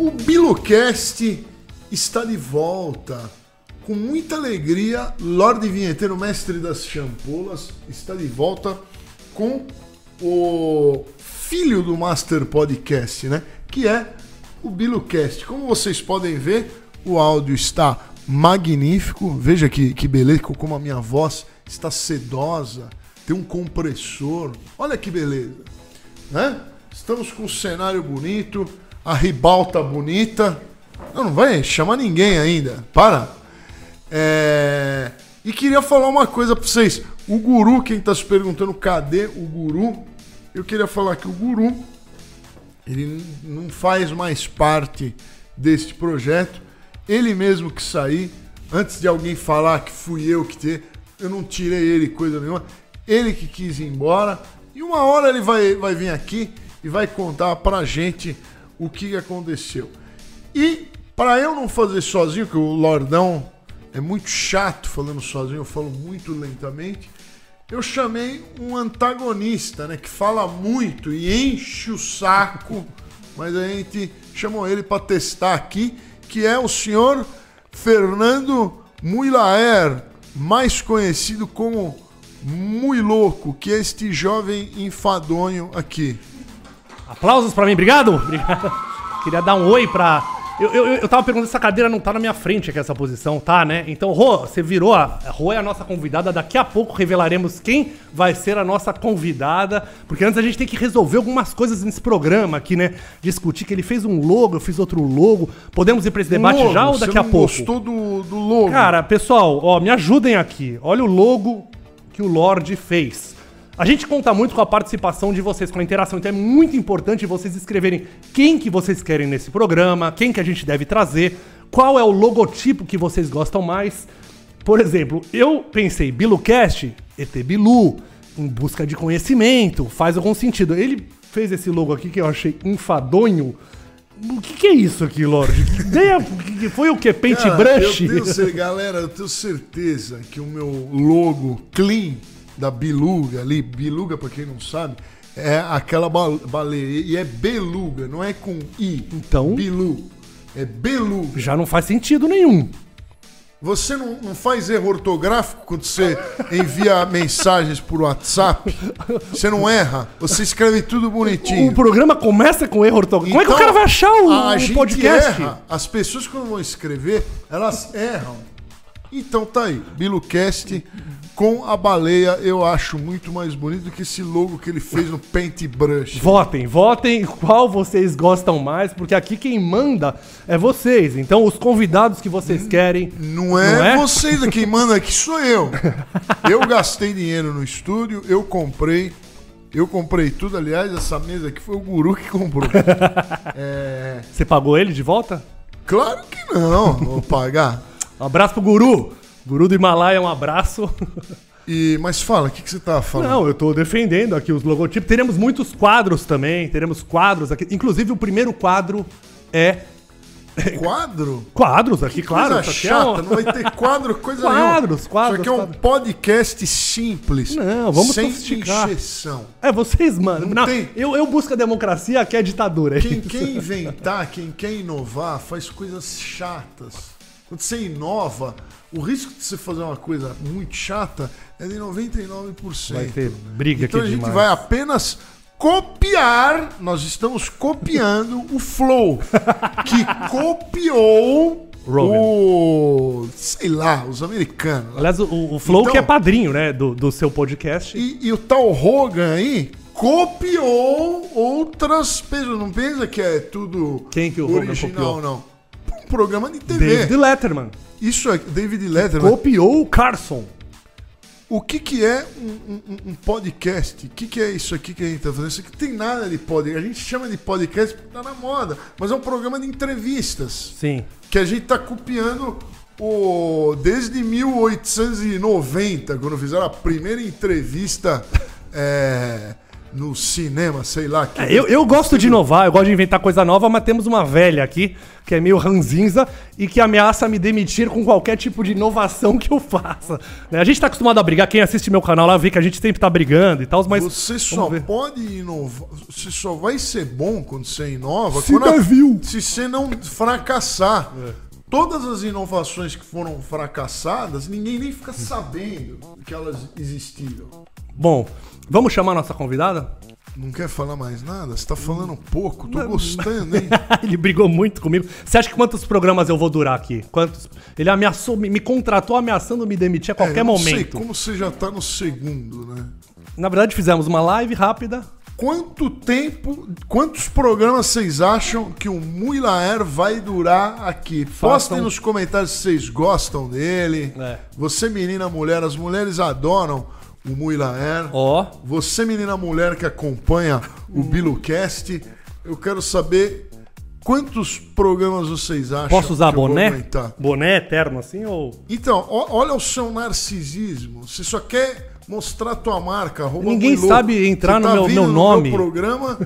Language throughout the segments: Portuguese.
O Bilocast está de volta. Com muita alegria, Lorde Vinheteiro, mestre das champolas, está de volta com o filho do Master Podcast, né? Que é o Bilocast. Como vocês podem ver, o áudio está magnífico. Veja que, que beleza, como a minha voz está sedosa. Tem um compressor. Olha que beleza, né? Estamos com um cenário bonito, a ribalta bonita. Não, não vai chamar ninguém ainda. Para. É... E queria falar uma coisa para vocês. O guru, quem está se perguntando cadê o guru? Eu queria falar que o guru ele não faz mais parte deste projeto. Ele mesmo que sair, antes de alguém falar que fui eu que te, eu não tirei ele coisa nenhuma. Ele que quis ir embora. E uma hora ele vai, vai vir aqui e vai contar pra gente o que aconteceu. E para eu não fazer sozinho, que o Lordão é muito chato falando sozinho, eu falo muito lentamente. Eu chamei um antagonista, né, que fala muito e enche o saco, mas a gente chamou ele para testar aqui, que é o senhor Fernando Muilaer, mais conhecido como Mui Louco, que é este jovem enfadonho aqui. Aplausos pra mim, obrigado. Obrigado. Queria dar um oi pra. Eu, eu, eu tava perguntando se essa cadeira não tá na minha frente aqui, essa posição, tá, né? Então, Rô, você virou. A Rô é a nossa convidada. Daqui a pouco revelaremos quem vai ser a nossa convidada. Porque antes a gente tem que resolver algumas coisas nesse programa aqui, né? Discutir que ele fez um logo, eu fiz outro logo. Podemos ir pra esse debate Logo, já ou você daqui a pouco? gostou do, do logo? Cara, pessoal, ó, me ajudem aqui. Olha o logo que o Lorde fez. A gente conta muito com a participação de vocês, com a interação, então é muito importante vocês escreverem quem que vocês querem nesse programa, quem que a gente deve trazer, qual é o logotipo que vocês gostam mais. Por exemplo, eu pensei, BiluCast, ET Bilu, em busca de conhecimento, faz algum sentido. Ele fez esse logo aqui que eu achei enfadonho. O que, que é isso aqui, Lorde? Que foi o que? Paint Cara, brush? Eu tenho, cer- galera, eu tenho certeza que o meu logo clean da Biluga ali, Biluga, pra quem não sabe, é aquela ba- baleia. E é beluga, não é com I. Então? Bilu. É beluga. Já não faz sentido nenhum. Você não, não faz erro ortográfico quando você envia mensagens por WhatsApp? Você não erra? Você escreve tudo bonitinho. O programa começa com erro ortográfico. Como é que o cara vai achar o, a o podcast? erra. As pessoas quando vão escrever, elas erram. Então tá aí, BiluCast com a baleia, eu acho muito mais bonito que esse logo que ele fez no Paintbrush. Votem, votem qual vocês gostam mais, porque aqui quem manda é vocês. Então, os convidados que vocês querem. Não é, Não é? vocês quem manda aqui, sou eu. Eu gastei dinheiro no estúdio, eu comprei. Eu comprei tudo, aliás, essa mesa aqui foi o guru que comprou. É, Você pagou ele de volta? claro que não, vou pagar. Um abraço pro Guru. Guru do Himalaia, um abraço. E, mas fala, o que, que você tava falando? Não, eu tô defendendo aqui os logotipos. Teremos muitos quadros também. Teremos quadros aqui. Inclusive, o primeiro quadro é. Quadro? Quadros aqui, claro. coisa isso aqui é chata, um- não vai ter quadro, coisa Quadros, nenhuma. quadros, Isso aqui é um quadros. podcast simples. Não, vamos sem encheção. É, vocês, mano. Não Não, tem. eu, eu busco a democracia, aqui é ditadura. é Quem isso. quer inventar, quem quer inovar, faz coisas chatas. Quando você inova, o risco de você fazer uma coisa muito chata é de 99%. Vai ter briga Então a gente demais. vai apenas copiar, nós estamos copiando o Flow, que copiou Rogan. o, sei lá, os americanos. Aliás, o, o Flow Então- que é padrinho, né, do, do seu podcast. E, e o tal Rogan aí copiou outras pessoas. Não pensa que é tudo Quem que o Rogan original, copiou? não. Programa de TV. David Letterman. Isso é David Letterman. Copiou o Carson. O que, que é um, um- um podcast? O que, que é isso aqui que a gente tá fazendo? Isso aqui tem nada de podcast. A gente chama de podcast porque tá na moda. Mas é um programa de entrevistas. Sim. Que a gente tá copiando o, desde 1890, quando fizeram a primeira entrevista é, no cinema, sei lá. Que É, eu, eu gosto de inovar, eu gosto de inventar coisa nova, mas temos uma velha aqui, que é meio ranzinza, e que ameaça me demitir com qualquer tipo de inovação que eu faça. Né, A gente tá acostumado a brigar, quem assiste meu canal lá vê que a gente sempre tá brigando e tal, mas. Você só ver. pode inovar. Você só vai ser bom quando você inova Se quando der view. se você não fracassar. Todas as inovações que foram fracassadas, ninguém nem fica sabendo que elas existiram. Bom, vamos chamar a nossa convidada? Não quer falar mais nada? Você tá falando pouco, tô gostando, hein? Ele brigou muito comigo. Você acha que quantos programas eu vou durar aqui? Quantos? Ele ameaçou, me, me contratou ameaçando me demitir a qualquer É, eu não sei momento. como você já tá no segundo, né? Na verdade, fizemos uma live rápida. Quanto tempo, quantos programas vocês acham que o Muilaer vai durar aqui? Postem Façam- nos comentários se vocês gostam dele. É. Você, menina mulher, as mulheres adoram o Muilaer. Ó, Você, menina mulher que acompanha o BiluCast, eu quero saber quantos programas vocês acham posso usar que eu vou boné? Boné eterno assim ou. Então, ó- olha o seu narcisismo. Você só quer mostrar tua marca. arroba Ninguém sabe entrar Você no meu- vindo meu no nome. programa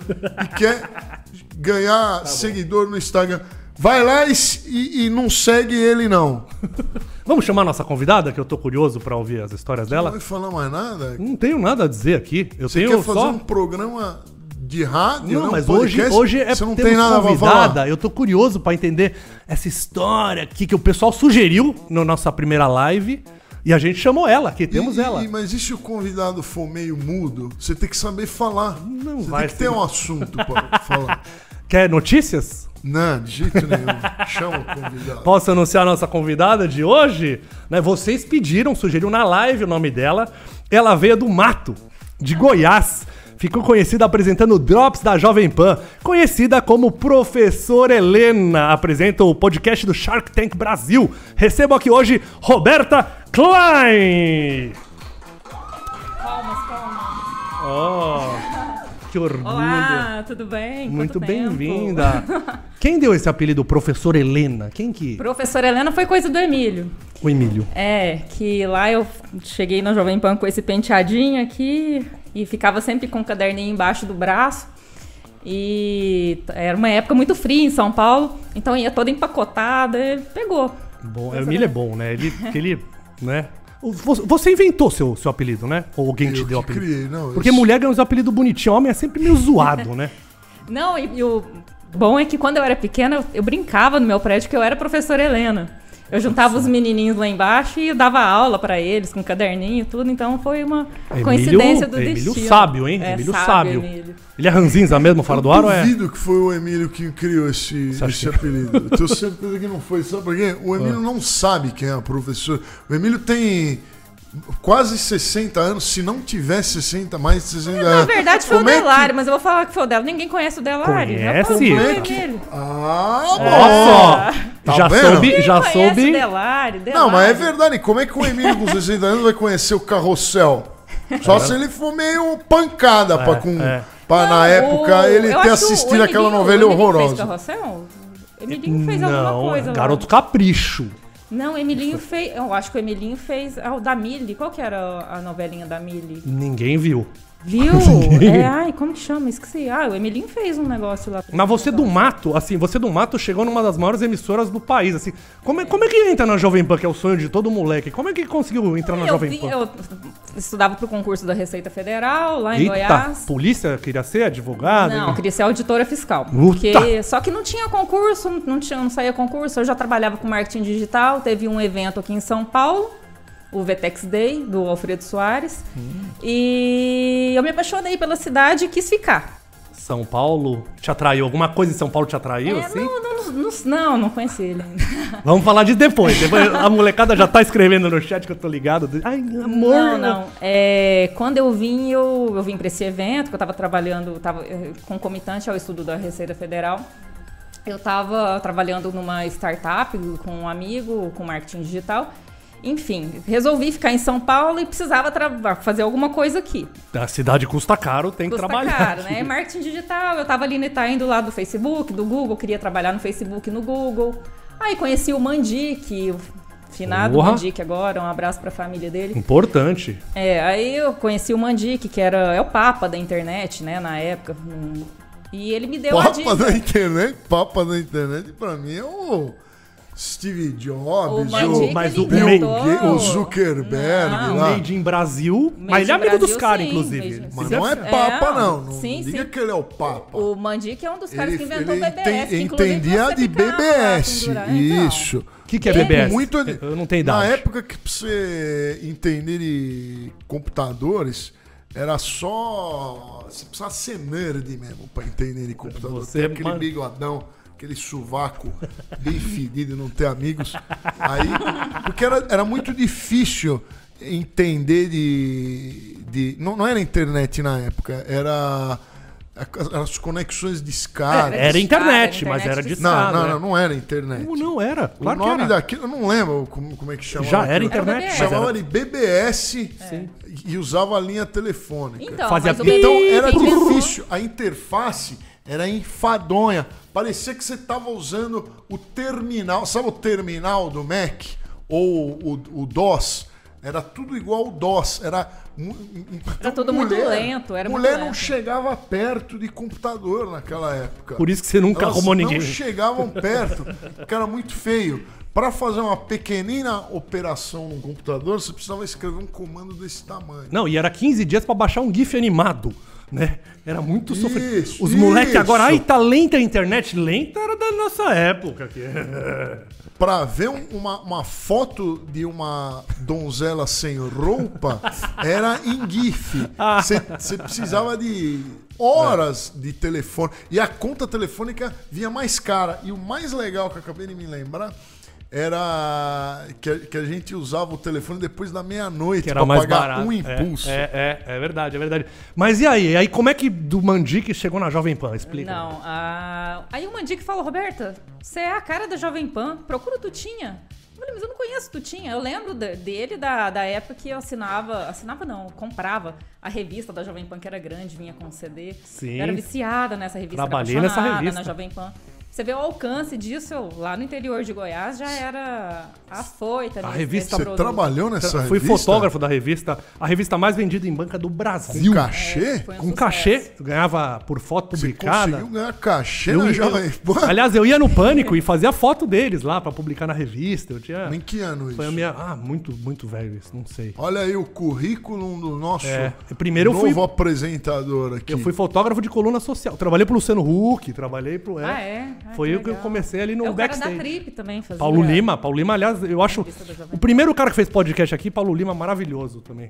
e quer ganhar Tá seguidor no Instagram. Vai lá e, e- e não segue ele, não. Vamos chamar a nossa convidada, que eu tô curioso pra ouvir as histórias Não dela? vai falar mais nada. Não tenho nada a dizer aqui. Eu Você tenho quer fazer só. um programa de rádio? Não, um mas hoje, podcast? hoje é Você não tem nada convidada. Eu tô curioso pra entender essa história aqui que o pessoal sugeriu na nossa primeira live. E a gente chamou ela, aqui temos E- ela. e- mas e se o convidado for meio mudo? Você tem que saber falar. Não Você vai tem que ser. ter um assunto pra falar. Quer notícias? Não, de jeito nenhum. Chama o convidado. Posso anunciar a nossa convidada de hoje? Né, vocês pediram, sugeriram na live o nome dela. Ela veio do mato, de Goiás. Ficou conhecida apresentando Drops da Jovem Pan. Conhecida como Professor Helena. Apresenta o podcast do Shark Tank Brasil. Recebo aqui hoje Roberta Klein. Palmas, palmas. Oh, que orgulho. Olá, tudo bem? Muito bem-vinda. Quem deu esse apelido, Professor Helena? Quem que? Professora Helena foi coisa do Emílio. O Emílio. É, que lá eu cheguei na Jovem Pan com esse penteadinho aqui e ficava sempre com o caderninho embaixo do braço. E era uma época muito fria em São Paulo, então ia toda empacotada, e pegou. Bom, o Emílio é bom, né? Ele, ele né? Você inventou seu, seu apelido, né? Ou alguém te Eu deu o que apelido? criei, não. eu Porque sou- mulher ganha uns apelidos bonitinhos, homem é sempre meio zoado, né? Não, e, e o bom é que quando eu era pequena, eu, eu brincava no meu prédio que eu era professora Helena. Eu juntava os menininhos lá embaixo e eu dava aula pra eles com caderninho e tudo, então foi uma coincidência do Emílio destino. sábio, hein? É, Emílio sábio. Emílio. Ele é ranzinza mesmo, fora do ar ou é? duvido que foi o Emílio que criou esse, esse apelido. Eu tenho certeza que não foi. Sabe por quê? O Emílio não sabe quem é a professora. O Emílio tem quase 60 anos, se não tiver 60, mais de 60 anos. Na verdade foi Como o é que- Delário, mas eu vou falar que foi o dela. Ninguém conhece o Delário. Conhece? Como é com que-. Ah, bom! só! Tá já vendo? soube, já soube. o Delário, Não, mas é verdade. Como é que o Emílio com 60 anos vai conhecer o carrossel? Só se ele for meio pancada pra, com, é. pra na Não, época o- ele eu ter o assistido aquela novela o Emílio horrorosa. Fez carrossel? Emílio fez alguma Não, coisa lá. garoto capricho. Não, Emilinho fez. Eu acho que o Emilinho fez. Ah, o da Mili. Qual que era a novelinha da Mili? Ninguém viu. Viu? é, ai, como que chama? Esqueci. Ah, o Emilinho fez um negócio lá. Mas você do mato, assim, você do mato chegou numa das maiores emissoras do país, assim. Como é, como é que entra na Jovem Pan, que é o sonho de todo moleque? Como é que conseguiu entrar na Eu, Jovem Pan? eu estudava pro concurso da Receita Federal, lá em Eita, Goiás. polícia queria ser advogado? Não, eu queria ser auditora fiscal. Porque, só que não tinha concurso, não, tinha, não saía concurso. Eu já trabalhava com marketing digital. Teve um evento aqui em São Paulo, o Vetex Day, do Alfredo Soares. E eu me apaixonei pela cidade e quis ficar. São Paulo te atraiu? Alguma coisa em São Paulo te atraiu, É, assim? não, não, não, não, não conheci ele ainda. Vamos falar de depois. depois. A molecada já tá escrevendo no chat que eu tô ligado. Ai, amor. Não, não. É, quando eu vim, eu, eu vim para esse evento, que eu estava trabalhando, estava concomitante ao estudo da Receita Federal. Eu estava trabalhando numa startup com um amigo, com marketing digital. Enfim, resolvi ficar em São Paulo e precisava tra- fazer alguma coisa aqui. A cidade custa caro, tem que Custa trabalhar. caro, né? Marketing digital, eu estava ali no Itaim do lado do Facebook, do Google, queria trabalhar no Facebook e no Google. Aí conheci o Mandi, que Finado Porra. Mandique agora, um abraço pra família dele. Importante. É, aí eu conheci o Mandique, que era é o papa da internet, né, na época. E ele me deu a Papa dica. da internet, papa da internet, pra mim é o Steve Jobs, O Mandique, mas ele o Bill Gates, o Zuckerberg Não. lá. Made in Brasil. Made mas ele é amigo dos Brasil, caras, sim, inclusive. made- Mas não é deve- papa, É, não. Não sim, diga sim. que ele é o papa. O Mandique é um dos caras que inventou o ele BBS. entendia de BBS. Então, Isso. O que, que é Ele- BBS? Muito, Eu não tenho Na idade. época que pra você entender de computadores, era só. Você precisava ser nerd mesmo pra entender de computador. Você, Ter aquele mano- bigodão, aquele sovaco bem fedido, não ter amigos. Aí. Porque era, era muito difícil entender de. de não, não era internet na época, era. As conexões de escada. Era internet, mas era de Não, escada, não, né? não, não era internet. Como não era? O Claro que nome era. daquilo, eu não lembro como, como é que chamava. Já era internet. Chamava era- de BBS e usava a linha telefônica. Então, Fazia o Então era inventou- difícil. A interface era enfadonha. Parecia que você estava usando o terminal. Sabe o terminal do Mac? Ou o, o DOS? Era tudo igual ao DOS. Era, então, tudo muito lento, era muito mulher não lento. chegava perto de computador naquela época. Por isso que você nunca Elas arrumou ninguém. não chegavam perto, porque era muito feio. Para fazer uma pequenina operação num computador, você precisava escrever um comando desse tamanho. Não, e era 15 dias pra baixar um GIF animado, né? Era muito sofrido. Isso, Os moleques agora, ai, tá lenta a internet. Lenta era da nossa época. aqui. Para ver um- uma, uma foto de uma donzela sem roupa, era em GIF. Você precisava de horas de telefone. E a conta telefônica vinha mais cara. E o mais legal que eu acabei de me lembrar era que a, que a gente usava o telefone depois da meia-noite Que era para mais pagar barato. um impulso. É, é, é, é verdade, é verdade. Mas e aí? Aí como é que do Mandique chegou na Jovem Pan? Explica. Não, a... aí o Mandique falou, Roberta, você é a cara da Jovem Pan, procura o Tutinha. Eu falei, mas eu não conheço o Tutinha. Eu lembro de- dele da, da época que eu assinava, assinava não, comprava a revista da Jovem Pan, que era grande, vinha com CD. Sim. Eu era viciada nessa revista, era Trabalhei nessa apaixonada revista. na Jovem Pan. Você vê o alcance disso, eu, lá no interior de Goiás já era afoita. A revista- Você trabalhou nessa Fui revista? fotógrafo da revista, a revista mais vendida em banca do Brasil. Com cachê? É, um Com sucesso. cachê, ganhava por foto Você publicada. conseguiu ganhar cachê Eu- na eu- Jovem Pan? aliás, eu ia no Pânico e fazia foto deles lá pra publicar na revista. Eu tinha. Em que ano isso? Foi a minha. Ah, muito, muito velho isso, não sei. Olha aí o currículo do nosso É, primeiro eu novo fui- apresentador aqui. Eu fui fotógrafo de coluna social. Trabalhei pro Luciano Huck, trabalhei pro. Ah, é? Ah, Foi que eu que eu comecei ali no é o cara backstage. da Trip também fazia. Paulo Lima, Paulo Lima, aliás, eu acho. O primeiro cara que fez podcast aqui, Paulo Lima, maravilhoso também.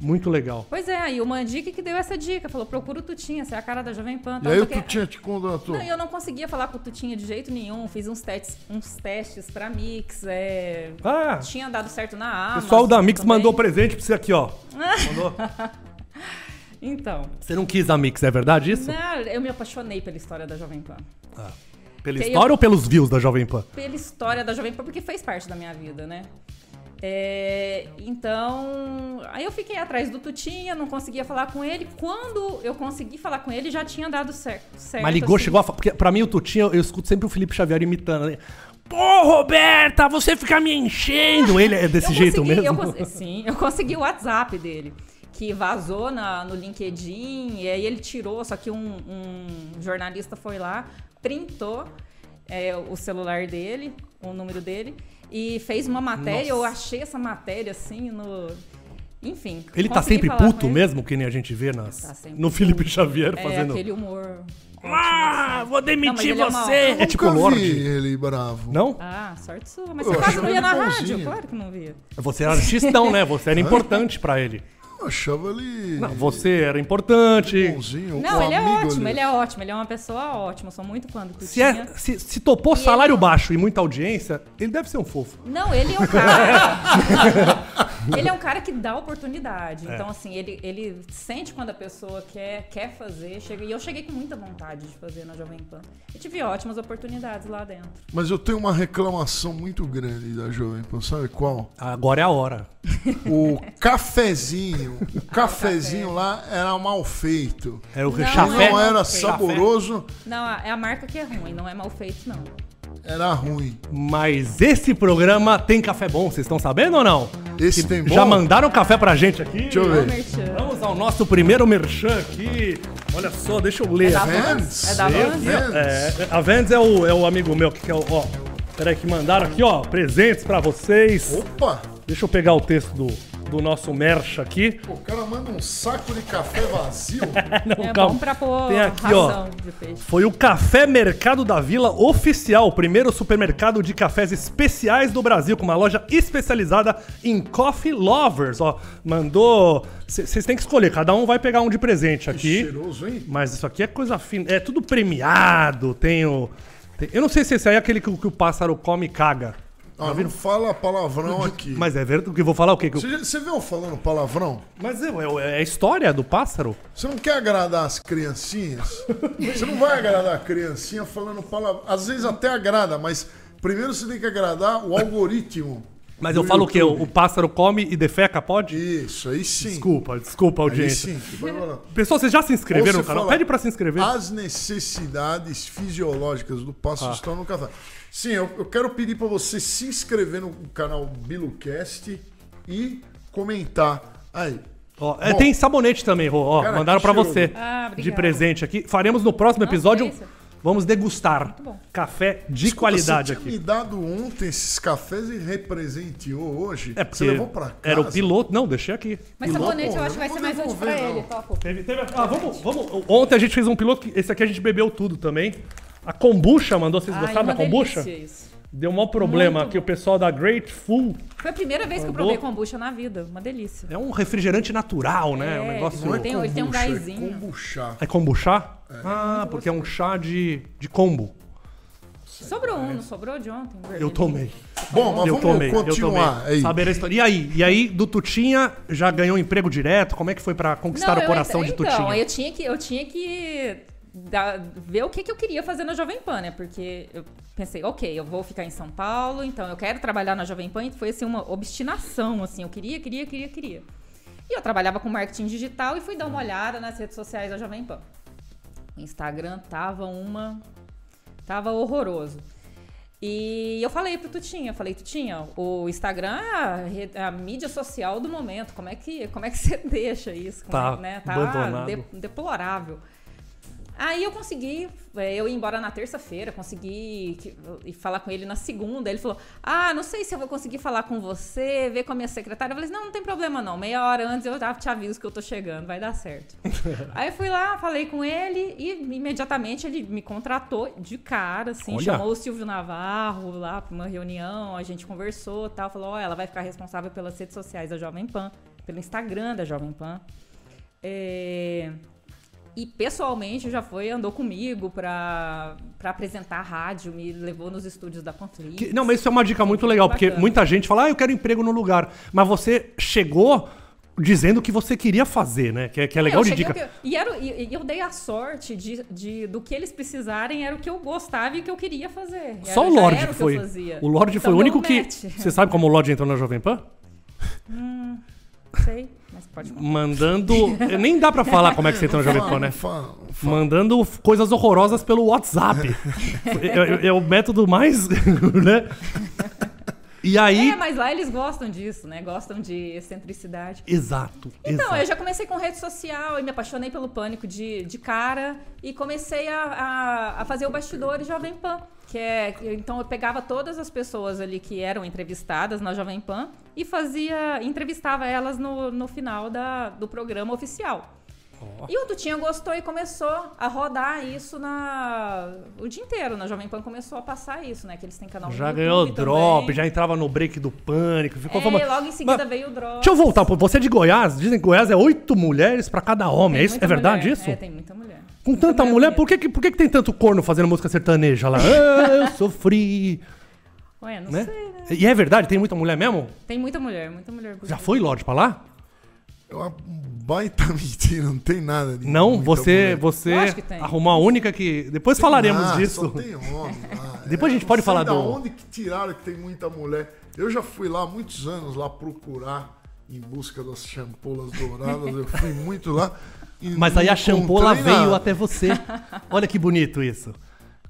Muito legal. Pois é, aí o Mandique que deu essa dica, falou, procura o Tutinha, você é a cara da Jovem Pan. E aí o Tutinha te contratou? Não, eu não conseguia falar com o Tutinha de jeito nenhum, fiz uns testes, uns testes pra Mix, é... Ah, tinha dado certo na o Amazon. pessoal da Mix também. mandou presente pra você aqui, ó. Mandou. Então, Você não quis a Mix, é verdade isso? não, eu me apaixonei pela história da Jovem Pan. Pela Que história eu- ou pelos views da Jovem Pan? Pela história da Jovem Pan, porque fez parte da minha vida, né? É, então, aí eu fiquei atrás do Tutinha, não conseguia falar com ele. Quando eu consegui falar com ele, já tinha dado certo. certo Mas ligou, assim. chegou a falar. Porque pra mim o Tutinho, eu escuto sempre o Felipe Xavier imitando. Né? Pô, Roberta, você fica me enchendo. Ele é desse jeito consegui- mesmo? eu sim, eu consegui o WhatsApp dele. Que vazou na, no LinkedIn, e aí ele tirou, só que um, um jornalista foi lá, printou é, o celular dele, o número dele, e fez uma matéria. Eu achei essa matéria assim no. Enfim. Ele tá sempre puto ele. mesmo, que nem a gente vê nas, Tá sempre no Felipe puto. Xavier É fazendo. aquele humor. Ah, vou Não, mas demitir ele é uma- você! Eu É tipo Lorde. vi ele bravo. Não? Ah, sorte sua. Mas Eu você quase não ia ele na bonzinho. rádio? Claro que não via. Você era artistão, né? Você era importante pra ele. Eu achava ele Não, você era importante. bonzinho. Não, o ele é ótimo, ali. ele é ótimo, ele é uma pessoa ótima. Eu sou muito fã do. Se, é, se, se topou E salário ele- baixo e muita audiência, ele deve ser um fofo. Não, ele é um cara. ele é um cara que dá oportunidade. É. Então, assim, ele, ele sente quando a pessoa quer, quer fazer. Chega, e eu cheguei com muita vontade de fazer na Jovem Pan. E tive ótimas oportunidades lá dentro. Mas eu tenho uma reclamação muito grande da Jovem Pan, sabe qual? Agora é a hora. O cafezinho. O cafezinho lá era mal feito. Era o Não, chafé. não era saboroso. Não, é a marca que é ruim, não é mal feito, não. Era ruim. Mas esse programa tem café bom, vocês estão sabendo ou não? Esse tem bom? Já mandaram café pra gente aqui? Deixa eu ver. Vamos ao nosso primeiro merchan aqui. Olha só, deixa eu ler. É da. Vans? É da Vans? ó. É, a Vans é o, é o amigo meu que é o. Ó, peraí, que mandaram aqui, ó. Presentes pra vocês. Opa! Deixa eu pegar o texto do, do nosso merch aqui. O cara manda um saco de café vazio. Não, É calma. bom pra pôr Tem aqui, ração ó. de peixe. Foi o Café Mercado da Vila Oficial, o primeiro supermercado de cafés especiais do Brasil, com uma loja especializada em coffee lovers. Ó, mandou. Vocês têm que escolher, cada um vai pegar um de presente aqui. Cheiroso, hein? Mas isso aqui é coisa fina. É tudo premiado. Tem o. tem- eu não sei se esse aí é aquele que, o- que o pássaro come e caga. Ah, não fala palavrão aqui. Mas é verdade. O que eu vou falar o quê? Que o- Você, você viu eu falando palavrão? Mas é, é- é a história do pássaro? Você não quer agradar as criancinhas? Você não vai agradar a criancinha falando palavrão. Às vezes até agrada, mas primeiro você tem que agradar o algoritmo. Mas eu falo o quê? O, YouTube. o pássaro come e defeca, pode? Isso, aí sim. Desculpa, desculpa, Aí audiência. sim. que vai falar. Pessoal, vocês já se inscreveram no canal? Pede pra se inscrever. As necessidades fisiológicas do pássaro Ah. estão no café. Sim, eu, eu quero pedir para você se inscrever no canal BiluCast e comentar. Aí. Ó, é, Bom, tem sabonete também, Rô. Ó, Cara, mandaram que pra cheiroso. você Ah, de presente aqui. Faremos no próximo Nossa, episódio. delícia. Vamos degustar bom. café de escuta, qualidade você aqui. tinha me dado ontem esses cafés e representeou hoje. É você porque levou pra casa. era o piloto. Não, deixei aqui. Mas Piloto, sabonete eu acho que vai ser mais útil pra ele, não. topo. Teve, teve- ah, vamos, vamos. Ontem a gente fez um piloto que esse aqui a gente bebeu tudo também. A kombucha mandou, vocês Ai, gostaram da kombucha? isso. Deu um maior problema aqui, o pessoal da Grateful. Foi a primeira vez que eu Mandou? provei kombucha na vida. Uma delícia. É um refrigerante natural, né? um É, negócio. Ele tem- ele tem um Kombucha, é gásinho. kombucha. É kombucha? Ah, porque é um chá de, de combo. Sobrou um, não sobrou de ontem? Eu tomei. Bom, mas eu vamos tomei, eu continuar. tomei. Aí. Saber a história. E aí? E aí, do Tutinha, já ganhou emprego direto? Como é que foi pra conquistar Não, o eu coração entrei- de então, Tutinha? eu tinha que, eu tinha que dar- ver o que, que eu queria fazer na Jovem Pan, né? Porque eu pensei, ok, eu vou ficar em São Paulo, então eu quero trabalhar na Jovem Pan. E foi assim, uma obstinação, assim, eu queria, queria, queria, queria. E eu trabalhava com marketing digital e fui dar uma olhada nas redes sociais da Jovem Pan. O Instagram tava uma. Tava horroroso. E eu falei pro Tutinha, eu falei, Tutinha, o Instagram é a, re- a mídia social do momento. Como é que, como é que você deixa isso? Como Tá é, né? abandonado. de- deplorável. Aí eu consegui, é, eu ia embora na terça-feira, consegui que- falar com ele na segunda. Ele falou: Ah, não sei se eu vou conseguir falar com você, ver com a minha secretária. Eu falei: Não, não tem problema não. Meia hora antes eu já te aviso que eu tô chegando, vai dar certo. Aí eu fui lá, falei com ele e imediatamente ele me contratou de cara, assim, Olha. chamou o Silvio Navarro lá pra uma reunião, a gente conversou tal. Falou: Ó, ela vai ficar responsável pelas redes sociais da Jovem Pan, pelo Instagram da Jovem Pan. É, e pessoalmente já foi, andou comigo pra, pra apresentar a rádio, me levou nos estúdios da Conflix. Que- não, mas isso é uma dica muito legal, porque Bacana. muita gente fala, ah, eu quero emprego no lugar. Mas você chegou dizendo o que você queria fazer, né? Que é, que é legal eu de dica. e, era, e, e eu dei a sorte de, de- do que eles precisarem, era o que eu gostava e o que eu queria fazer. Era- Só o Lorde foi. fazia. O Lorde Então foi o único que. match. Você sabe como o Lorde entrou na Jovem Pan? Sei, mas pode contar. Mandando. Nem dá pra falar como é que você entrou na Jovem Pan, né? Mandando coisas horrorosas pelo WhatsApp. é, é- é o método mais. né? E aí. É, mas lá eles gostam disso, né? Gostam de excentricidade. Exato. Então, exato. eu já comecei com rede social e me apaixonei pelo pânico de, de cara e comecei a, a, a fazer o bastidores Jovem Pan. Que é, então eu pegava todas as pessoas ali que eram entrevistadas na Jovem Pan e fazia, entrevistava elas no, no final da, do programa oficial. E o Tutinha gostou e começou a rodar isso na o dia inteiro. Na Jovem Pan começou a passar isso, né? Que eles têm canal Já YouTube ganhou também. drop, já entrava no break do pânico. Ficou É, famoso. logo em seguida Mas- veio o drop. Deixa eu voltar. Você é de Goiás? Dizem que Goiás é oito mulheres pra cada homem. Tem É, isso? é verdade mulher. isso? É, tem muita mulher. Com Muita tanta mulher, bonita. por que, que- por que, que tem tanto corno fazendo música sertaneja lá? Ah, eu sofri. Ué, não Né? sei, né? E é verdade? Tem muita mulher mesmo? Tem muita mulher, muita mulher. Já foi, Lorde, pra lá? É uma baita mentira, não tem nada de Não, você, você tem. arrumou a única que. Depois falaremos Ah, disso. Só tem homem lá. Depois a gente pode falar da do- onde que tiraram que tem muita mulher. Eu já fui lá há muitos anos lá procurar em busca das champolas douradas. Eu fui muito lá. e Mas aí a champola encontrei veio nada. até você. Olha que bonito isso.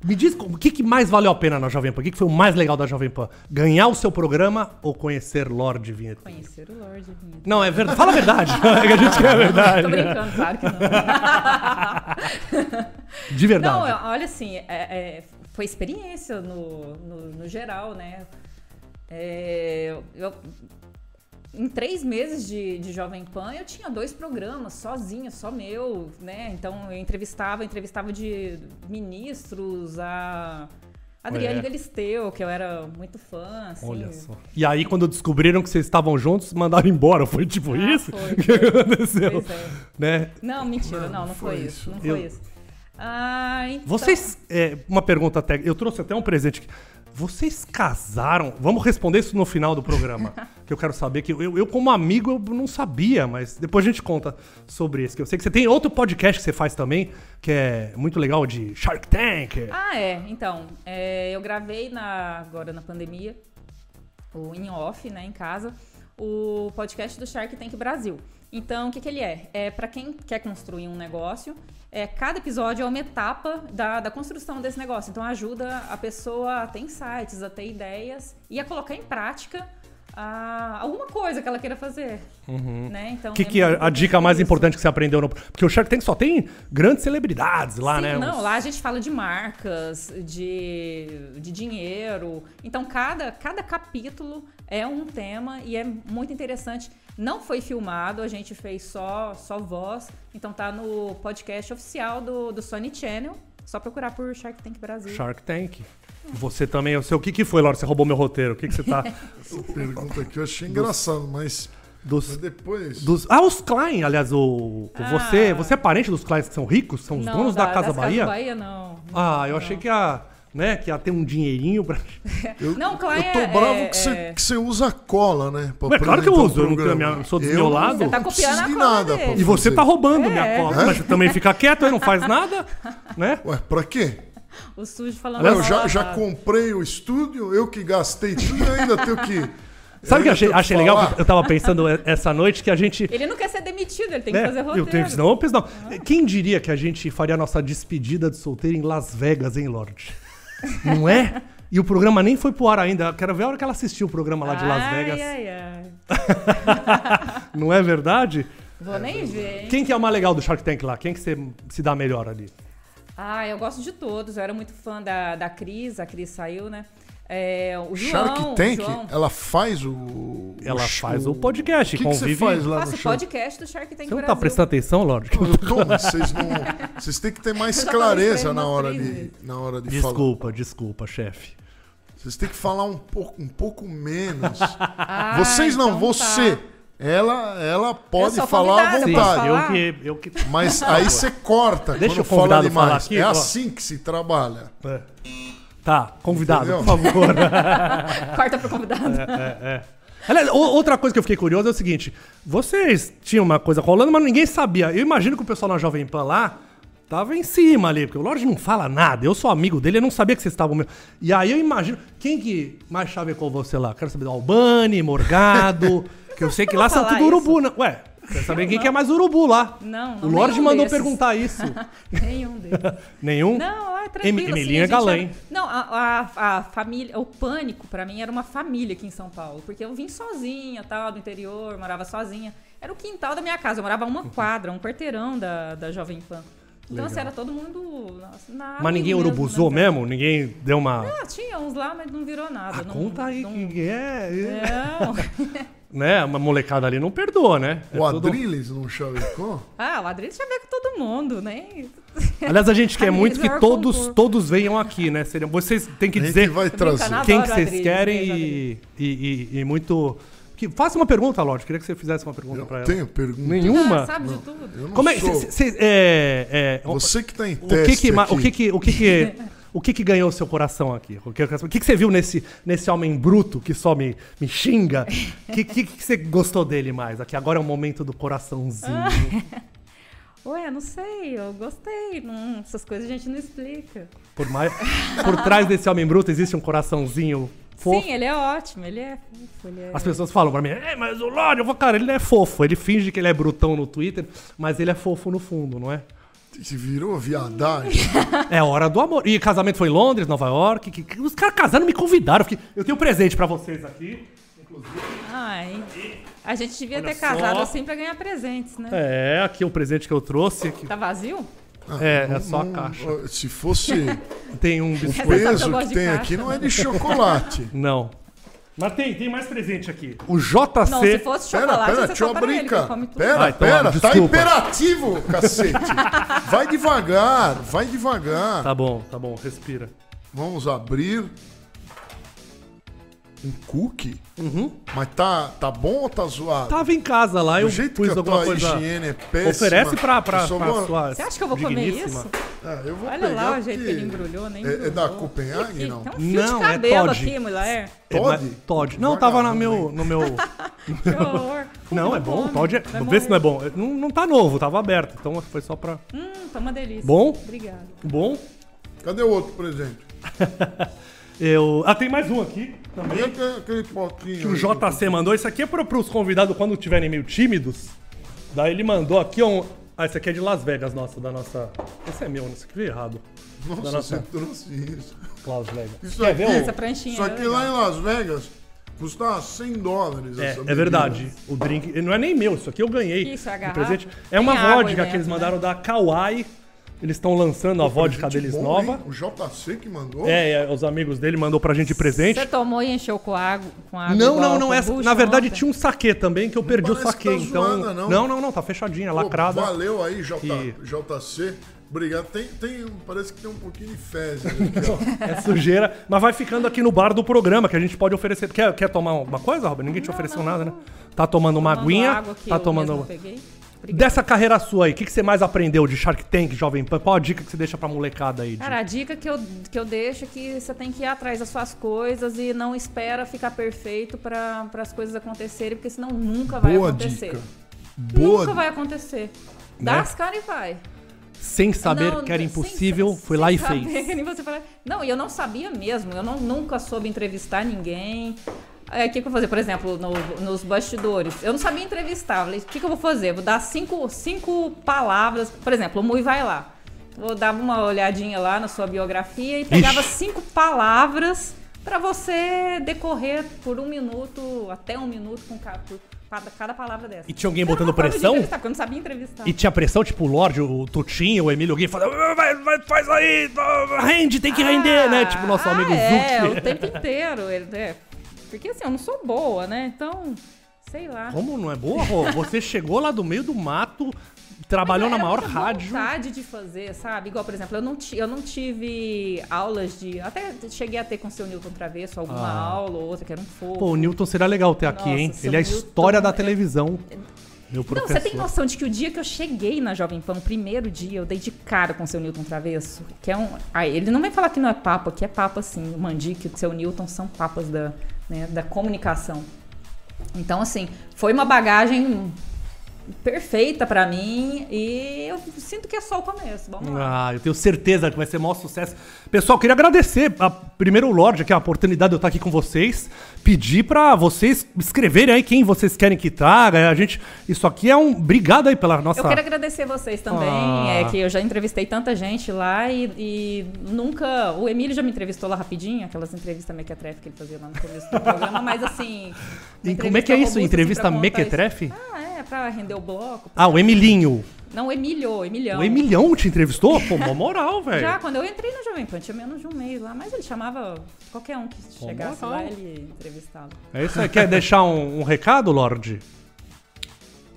Me diz o que, que mais valeu a pena na Jovem Pan? O que, que foi o mais legal da Jovem Pan? Ganhar o seu programa ou conhecer Lorde Vinheta? Conhecer o Lorde Vinheta. Não, é verdade. Fala a verdade. é que a gente quer a verdade. Tô brincando, claro que não. De verdade. Não, olha assim, é- é, foi experiência no, no, no geral, né? É, eu, em três meses de, de Jovem Pan, eu tinha dois programas sozinha, só meu, né? Então eu entrevistava, entrevistava de ministros, a Adriane É. Galisteu, que eu era muito fã, assim. Olha só. E aí, quando descobriram que vocês estavam juntos, mandaram embora. Foi tipo Ah, isso? foi, O que aconteceu? Pois é. Né? Não, mentira, Não, não, não, não foi, foi isso. isso. Não Eu- foi isso. Ah, então... Vocês. é, uma pergunta até. Eu trouxe até um presente aqui. Vocês casaram? Vamos responder isso no final do programa. que eu quero saber. que eu, eu, como amigo, eu não sabia, mas depois a gente conta sobre isso. Que eu sei que você tem outro podcast que você faz também, que é muito legal, de Shark Tank. Ah, é. Então, é, eu gravei na, agora na pandemia, o in off, né, em casa, o podcast do Shark Tank Brasil. Então, o que, que ele é? É para quem quer construir um negócio, é, cada episódio é uma etapa da, da construção desse negócio. Então, ajuda a pessoa a ter insights, a ter ideias e a colocar em prática ah, alguma coisa que ela queira fazer. Né? Então, O que, é que é a, a dica mais isso. importante que você aprendeu no. Porque o Shark Tank só tem grandes celebridades lá, Sim, né? Não, Uns- lá a gente fala de marcas, de, de dinheiro. Então, cada, cada capítulo é um tema e é muito interessante. Não foi filmado, a gente fez só, só voz. Então, tá no podcast oficial do, do Sony Channel. Só procurar por Shark Tank Brasil. Shark Tank. Você também, eu sei o que, que foi, Laura? Você roubou meu roteiro. O que, que você tá. Essa pergunta aqui eu achei engraçado, mas Dos, depois. dos, ah, os Klein, aliás, o, o- Ah. você, você é parente dos Kleins que são ricos? São os Não, donos da, Casa das Bahia? Casas Bahia, não. Ah, eu achei que ia, né, que ia ter um dinheirinho pra. Eu, Não, eu tô é- bravo é- que, você, é- que você usa cola, né? pra Mas claro que eu uso, o eu minha- sou Eu desmiolado. não Você tá copiando a de cola nada E você tá roubando É. minha cola. Mas você também fica quieto aí, não faz nada, né? Ué, pra quê? O sujo falando eu já, já comprei o estúdio, eu que gastei tudo e ainda tenho que. Sabe o que eu achei, achei legal? Eu tava pensando essa noite que a gente. Ele não quer ser demitido, ele tem que né, fazer roteiro. eu tenho que não, pois não. Quem diria que a gente faria a nossa despedida de solteiro em Las Vegas, hein, Lorde? Não é? E o programa nem foi pro ar ainda. Quero ver a hora que ela assistiu o programa lá de Las Ai, Vegas. Ai, ai. Não é verdade? Vou nem ver? Quem que é o mais legal do Shark Tank lá? Quem que você se dá melhor ali? Ah, eu gosto de todos. Eu era muito fã da, da Cris, a Cris saiu, né? É, o João, Shark Tank, João. ela faz o. Ela o- faz o podcast, O que, que você faz lá Faço no o Shark podcast do Shark Tank Você não tá Brasil. prestando atenção, Lorde? Eu tô, mas vocês não. Vocês têm que ter mais clareza na hora de, na hora de falar. Desculpa, desculpa, chefe. Vocês têm que falar um pouco, um pouco menos. Ah, Vocês não, então você. tá. Ela, ela pode falar à vontade. eu que, eu que. Mas aí você corta Deixa quando o fala falar demais. aqui, é ó. assim que se trabalha. É. Tá, convidado, Entendeu? por favor. Corta pro convidado. É, Aliás, o- outra coisa que eu fiquei curioso é o seguinte: vocês tinham uma coisa rolando, mas ninguém sabia. Eu imagino que o pessoal na Jovem Pan lá tava em cima ali, porque o Lorde não fala nada. Eu sou amigo dele, eu não sabia que vocês estavam. mesmo. E aí eu imagino. Quem que mais chavecou você lá? Quero saber do Albani, Morgado. que eu sei que lá são tudo urubu, né? Ué, quero saber quem que é mais urubu lá. Não, não, O Lorde mandou desses. perguntar isso. Nenhum deles. Nenhum? Não, é tranquilo. Em- assim, é galã, era-? Não, a, a, a família, o pânico pra mim era uma família aqui em São Paulo, porque eu vim sozinha, tal, do interior, morava sozinha. Era o quintal da minha casa, eu morava uma quadra, um quarteirão da, da Jovem Pan. Então, assim, era todo mundo nossa, na Mas ninguém amigo urubuzou né? mesmo? Ninguém deu uma. Ah, tinha uns lá, mas não virou nada. Ah, não, conta aí não- que é. Não. Né? Uma molecada ali não perdoa, né? É O tudo- Adriles não chavecou? Ah, o veio com todo mundo, né? Aliás, a gente quer Adriles muito que é o todos, concurso. todos venham aqui, né? Seriam- Vocês têm que A dizer vai trazer. quem que vocês Adriles, querem e, e, e- e muito. Que, faça uma pergunta, Lorde. Queria que você fizesse uma pergunta pra ela. tenho pergunta. Nenhuma? Ah, sabe de tudo. Eu não Como é, cê- cê- é, é, Você que tá em o que teste que, o que que, o que que, o que que ganhou o seu coração aqui? O que, o que que você viu nesse, nesse homem bruto que só me, me xinga? O que, que, que você gostou dele mais? Aqui agora é o momento do coraçãozinho. Ué, não sei, eu gostei. Não, essas coisas a gente não explica. Por, mais, por trás desse homem bruto existe um coraçãozinho fofo. Sim, ele é ótimo, ele é fofo, ele é... As pessoas falam pra mim, é, mas o Lorde, eu vou, cara, ele não é fofo. Ele finge que ele é brutão no Twitter, mas ele é fofo no fundo, não é? Se virou viadagem. É hora do amor. E casamento foi em Londres, Nova York. que- que- os caras casando me convidaram. Eu, fiquei- eu tenho um presente pra vocês aqui. Ai, a gente devia Olha ter casado só. assim pra ganhar presentes, né? É, aqui o presente que eu trouxe. aqui. Tá vazio? É, é só a Não- caixa. Se fosse Tem um o biscoito. que eu peso que tem caixa, aqui, não é de chocolate. Não. Mas tem, tem mais presente aqui. O JC. Não, se fosse Pera, chocolate, pera, você deixa eu brincar. ele come tudo. Pera, Ah, então, pera, tá desculpa. imperativo, cacete. Vai devagar, vai devagar. Tá bom, tá bom, respira. Vamos abrir um cookie. Uhum. Mas tá, tá bom ou tá zoado? Tava em casa lá, eu Do jeito pus que a alguma tua coisa. higiene é péssima. Oferece pra, pra, eu pra vou- sua. Você acha que eu vou comer isso? Ah, eu vou Olha pegar lá o jeito que ele embrulhou, nem É, é da. Copenhague, não? Tem um fio Não, de é cabelo Todd. aqui, mulher. É, Todd? mas- Todd. Não, tava no meu. No meu... Que horror. Não, é bom. Todd é. Vê se não é bom. Não, não tá novo, tava aberto. Então foi só pra. Hum, tá uma delícia. Bom? Obrigada. Bom. Cadê o outro presente? Eu. Ah, tem mais um aqui E também. aquele, aquele potinho? Que o aí? JC mandou. Isso aqui é para os convidados quando estiverem meio tímidos. Daí ele mandou aqui um. Ah, esse aqui é de Las Vegas, nossa, da nossa. Esse é meu, esse aqui veio errado. da Nossa, nossa você trouxe isso. Las Vegas. Isso Quer aqui, ver Essa pranchinha isso é aqui legal. lá em Las Vegas custa 100 dólares. É, essa é verdade. O drink. Não é nem meu, isso aqui eu ganhei. Isso, a garrafa. presente. É Tem uma água vodka que eles né? mandaram da Kauai. Eles estão lançando a vodka deles bom, nova. hein? O JC que mandou? É, é, os amigos dele mandou pra gente presente. Você tomou e encheu com água? Com água Não, igual não, não. Essa, na verdade ontem? tinha um saquê também que eu perdi o saquê. tá então. zoada, não. não, não, não, tá fechadinha, Pô, lacrada. Valeu aí, J, E- JC. Obrigado. Tem, tem, parece que tem um pouquinho de fezes aqui, ó. É sujeira, mas vai ficando aqui no bar do programa que a gente pode oferecer. Quer, quer tomar uma coisa, Robert? Ninguém te Não, ofereceu não, nada, não. né? Tá tomando uma Tomando aguinha, água que tá eu tomando. mesma peguei. Obrigada. Dessa carreira sua aí, o que, que você mais aprendeu de Shark Tank, Jovem Pan? Qual a dica que você deixa pra molecada aí? de- Cara, a dica que eu, que eu deixo é que você tem que ir atrás das suas coisas e não espera ficar perfeito para as coisas acontecerem, porque senão nunca vai Boa acontecer. dica. Boa Nunca vai acontecer. Dá Né? as caras e vai. Sem saber Não, que era impossível, sem- foi sem lá e saber, fez. Não, e eu não sabia mesmo. Eu não, nunca soube entrevistar ninguém. Aí, O que, que eu vou fazer, por exemplo, no- nos bastidores? Eu não sabia entrevistar. Eu Falei, o que, que eu vou fazer? Vou dar cinco, cinco palavras. Por exemplo, o Mui vai lá. Vou dar uma olhadinha lá na sua biografia e pegava Ixi. cinco palavras pra você decorrer por um minuto, até um minuto com ca- por cada, cada palavra dessa. E tinha alguém Era botando pressão? Porque eu não sabia entrevistar. E tinha pressão, tipo o Lorde, o Tutinho, o Emílio, alguém falando, "Ah, vai, vai, faz aí, ah, rende, tem que render, né? Tipo o nosso ah, amigo é, Zuc. o tempo inteiro. Ele, é. Porque assim, eu não sou boa, né? Então, sei lá. Como não é boa, Rô? Você chegou lá do meio do mato, trabalhou na maior rádio. vontade de fazer, sabe? Igual, por exemplo, eu não, eu não tive aulas de. Até cheguei a ter com o seu Newton Travesso alguma Ah. aula ou outra, que era um fogo. Pô, o Newton seria legal ter aqui, Nossa, hein? Ele é a Newton história da é- televisão. Meu Não, você tem noção de que o dia que eu cheguei na Jovem Pan, o primeiro dia, eu dei de cara com o seu Newton Travesso, que é um. Ah, ele não vai falar que não é papo, que é papo assim. O Mandique o seu Newton são papas da, né, da comunicação. Então, assim, foi uma bagagem perfeita pra mim e eu sinto que é só o começo. Vamos lá. Ah, eu tenho certeza que vai ser o maior sucesso. Pessoal, queria agradecer a, primeiro o Lorde, que é a oportunidade de eu estar aqui com vocês. Pedir pra vocês escreverem aí quem vocês querem que traga. A gente, isso aqui é um. Obrigado aí pela nossa. Eu quero agradecer vocês também, Ah. é que eu já entrevistei tanta gente lá e, e nunca. O Emílio já me entrevistou lá rapidinho, aquelas entrevistas mequetrefe que ele fazia lá no começo do programa, mas assim. E como é que é isso? assim, Entrevista mequetrefe? isso. Ah, pra render o bloco. Ah, o Emilinho. Não, o Emílio, o Emilhão. O Emilhão te entrevistou? Pô, mó moral, velho. Já, quando eu entrei no Jovem Pan, tinha menos de um mês lá, mas ele chamava qualquer um que Pô, chegasse moral. lá, ele entrevistava. É isso aí. Quer deixar um, um recado, Lorde?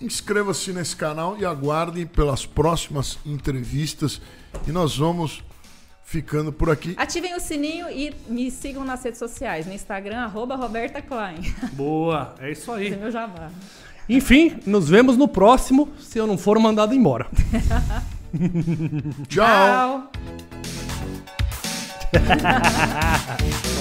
Inscreva-se nesse canal e aguardem pelas próximas entrevistas. E nós vamos ficando por aqui. Ativem o sininho e me sigam nas redes sociais, no Instagram, arroba Roberta Klein. Boa, é isso Esse é aí. meu jabá. Enfim, nos vemos no próximo, se eu não for mandado embora. Tchau. Tchau.